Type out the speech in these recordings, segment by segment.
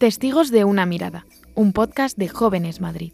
Testigos de una mirada, un podcast de Jóvenes Madrid.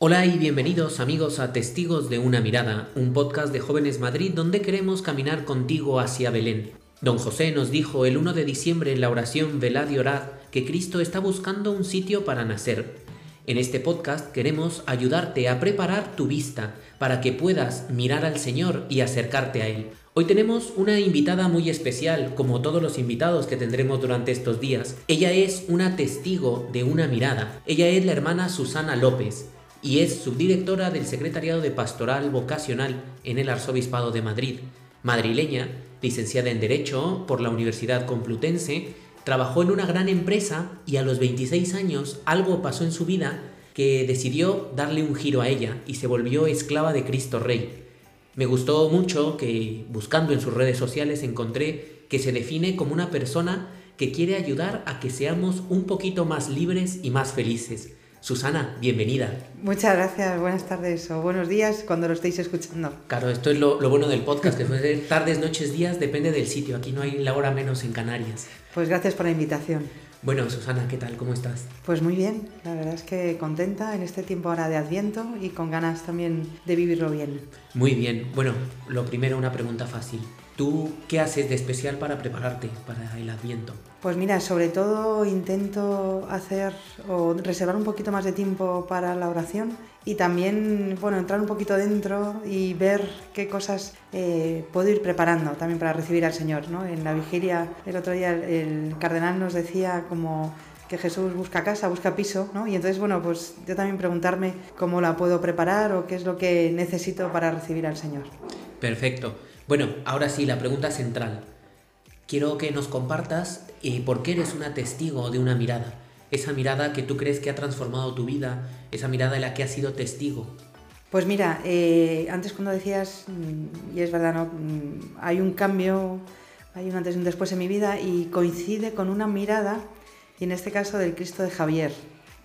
Hola y bienvenidos amigos a Testigos de una mirada, un podcast de Jóvenes Madrid donde queremos caminar contigo hacia Belén. Don José nos dijo el 1 de diciembre en la oración Velad y Orad que Cristo está buscando un sitio para nacer. En este podcast queremos ayudarte a preparar tu vista para que puedas mirar al Señor y acercarte a Él. Hoy tenemos una invitada muy especial, como todos los invitados que tendremos durante estos días. Ella es una testigo de una mirada. Ella es la hermana Susana López y es subdirectora del Secretariado de Pastoral Vocacional en el Arzobispado de Madrid. Madrileña, licenciada en Derecho por la Universidad Complutense, trabajó en una gran empresa y a los 26 años algo pasó en su vida que decidió darle un giro a ella y se volvió esclava de Cristo Rey. Me gustó mucho que buscando en sus redes sociales encontré que se define como una persona que quiere ayudar a que seamos un poquito más libres y más felices. Susana, bienvenida. Muchas gracias, buenas tardes o buenos días cuando lo estéis escuchando. Claro, esto es lo, bueno del podcast, que puede ser tardes, noches, días, depende del sitio. Aquí no hay la hora menos en Canarias. Pues gracias por la invitación. Bueno, Susana, ¿qué tal? ¿Cómo estás? Pues muy bien, la verdad es que contenta en este tiempo ahora de Adviento y con ganas también de vivirlo bien. Muy bien, bueno, lo primero una pregunta fácil. ¿Tú qué haces de especial para prepararte para el Adviento? Pues mira, sobre todo intento hacer o reservar un poquito más de tiempo para la oración y también, bueno, entrar un poquito dentro y ver qué cosas eh, puedo ir preparando también para recibir al Señor, ¿no? En la vigilia, el otro día el cardenal nos decía como que Jesús busca casa, busca piso, ¿no? Y entonces, bueno, pues yo también preguntarme cómo la puedo preparar o qué es lo que necesito para recibir al Señor. Perfecto. Bueno, ahora sí, la pregunta central. Quiero que nos compartas eh, por qué eres una testigo de una mirada. Esa mirada que tú crees que ha transformado tu vida, esa mirada en la que has sido testigo. Pues mira, eh, antes cuando decías, mm, y es verdad. Mm, hay un cambio, hay un antes y un después en mi vida y coincide con una mirada, y en este caso del Cristo de Javier,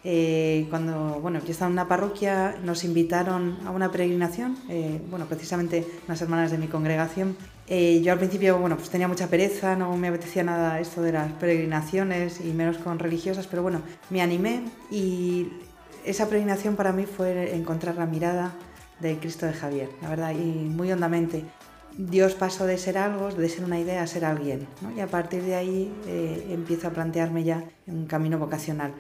eh, cuando bueno, yo estaba en una parroquia, nos invitaron a una peregrinación, eh, bueno, precisamente unas hermanas de mi congregación. Eh, yo al principio bueno, pues tenía mucha pereza, no me apetecía nada esto de las peregrinaciones y menos con religiosas, pero bueno, me animé y esa peregrinación para mí fue encontrar la mirada del Cristo de Javier, la verdad, y muy hondamente. Dios pasó de ser algo, de ser una idea, a ser alguien. Y a partir de ahí empiezo a plantearme ya un camino vocacional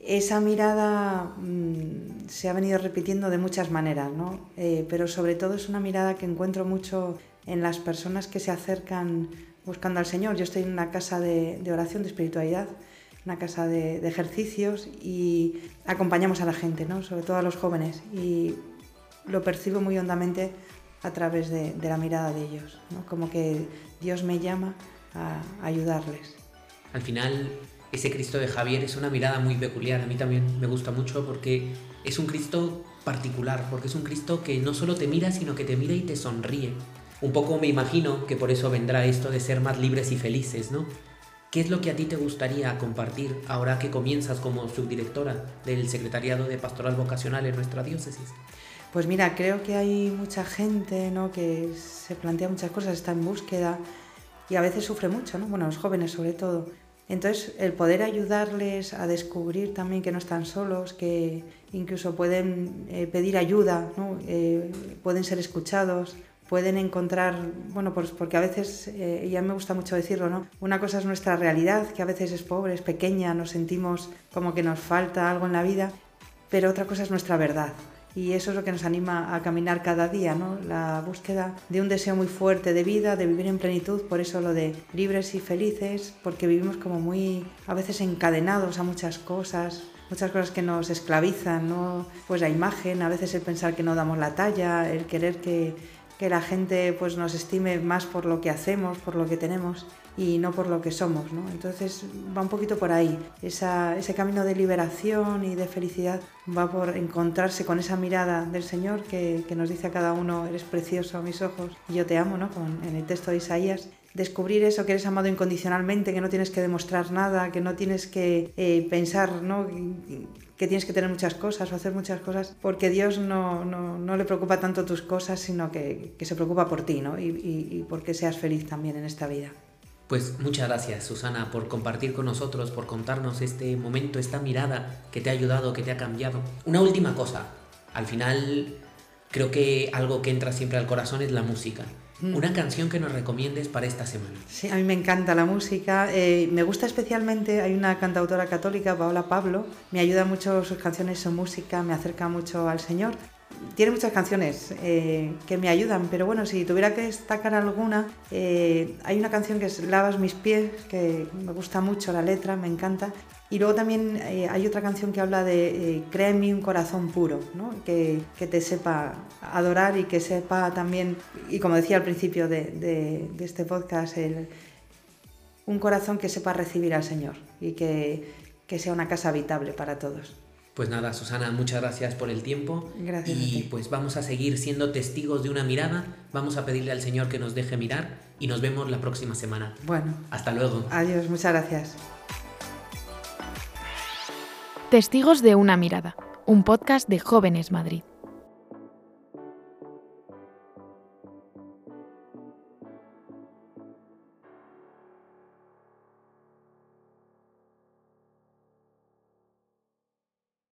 esa mirada mm, se ha venido repitiendo de muchas maneras, ¿no? Eh, pero sobre todo es una mirada que encuentro mucho en las personas que se acercan buscando al Señor. Yo estoy en una casa de, oración, de espiritualidad, una casa de, ejercicios y acompañamos a la gente, ¿no? sobre todo a los jóvenes, y lo percibo muy hondamente a través de, la mirada de ellos, ¿no? como que Dios me llama a ayudarles. Al final ese Cristo de Javier es una mirada muy peculiar. A mí también me gusta mucho porque es un Cristo particular, porque es un Cristo que no solo te mira, sino que te mira y te sonríe. Un poco me imagino que por eso vendrá esto de ser más libres y felices, ¿no? ¿Qué es lo que a ti te gustaría compartir ahora que comienzas como subdirectora del Secretariado de Pastoral Vocacional en nuestra diócesis? Pues mira, creo que hay mucha gente ¿no? que se plantea muchas cosas, está en búsqueda y a veces sufre mucho, ¿no? Bueno, los jóvenes sobre todo. Entonces, el poder ayudarles a descubrir también que no están solos, que incluso pueden eh, pedir ayuda, eh, pueden ser escuchados, pueden encontrar, bueno, pues porque a veces, eh, ya me gusta mucho decirlo, ¿no? Una cosa es nuestra realidad, que a veces es pobre, es pequeña, nos sentimos como que nos falta algo en la vida, pero otra cosa es nuestra verdad, y eso es lo que nos anima a caminar cada día, ¿no? la búsqueda de un deseo muy fuerte de vida, de vivir en plenitud, por eso lo de libres y felices, porque vivimos como muy a veces encadenados a muchas cosas, muchas cosas que nos esclavizan, ¿no? pues la imagen, a veces el pensar que no damos la talla, el querer que, que la gente pues, nos estime más por lo que hacemos, por lo que tenemos y no por lo que somos. ¿no? Entonces va un poquito por ahí. ese camino de liberación y de felicidad va por encontrarse con esa mirada del Señor que, nos dice a cada uno, eres precioso a mis ojos y yo te amo, ¿no? en el texto de Isaías. Descubrir eso, que eres amado incondicionalmente, que no tienes que demostrar nada, que no tienes que eh, pensar ¿no? que tienes que tener muchas cosas o hacer muchas cosas, porque Dios no, no, le preocupa tanto tus cosas, sino que, que se preocupa por ti ¿no? y, y, y porque seas feliz también en esta vida. Pues muchas gracias Susana por compartir con nosotros, por contarnos este momento, esta mirada que te ha ayudado, que te ha cambiado. Una última cosa, al final creo que algo que entra siempre al corazón es la música. Mm. Una canción que nos recomiendes para esta semana. Sí, a mí me encanta la música. Eh, me gusta especialmente, hay una cantautora católica, Paola Pablo. Me ayuda mucho sus canciones, su música, me acerca mucho al Señor tiene muchas canciones eh, que me ayudan, pero bueno, si tuviera que destacar alguna, eh, hay una canción que es Lavas mis pies, que me gusta mucho la letra, me encanta. Y luego también eh, hay otra canción que habla de Crea en mí un corazón puro, ¿no? que, que, te sepa adorar y que sepa también, y como decía al principio de, de, de este podcast, el, un corazón que sepa recibir al Señor y que, que sea una casa habitable para todos. Pues nada, Susana, muchas gracias por el tiempo. Gracias. Y pues vamos a seguir siendo testigos de una mirada. Vamos a pedirle al Señor que nos deje mirar y nos vemos la próxima semana. Bueno. Hasta luego. Adiós, muchas gracias. Testigos de una mirada, un podcast de Jóvenes Madrid.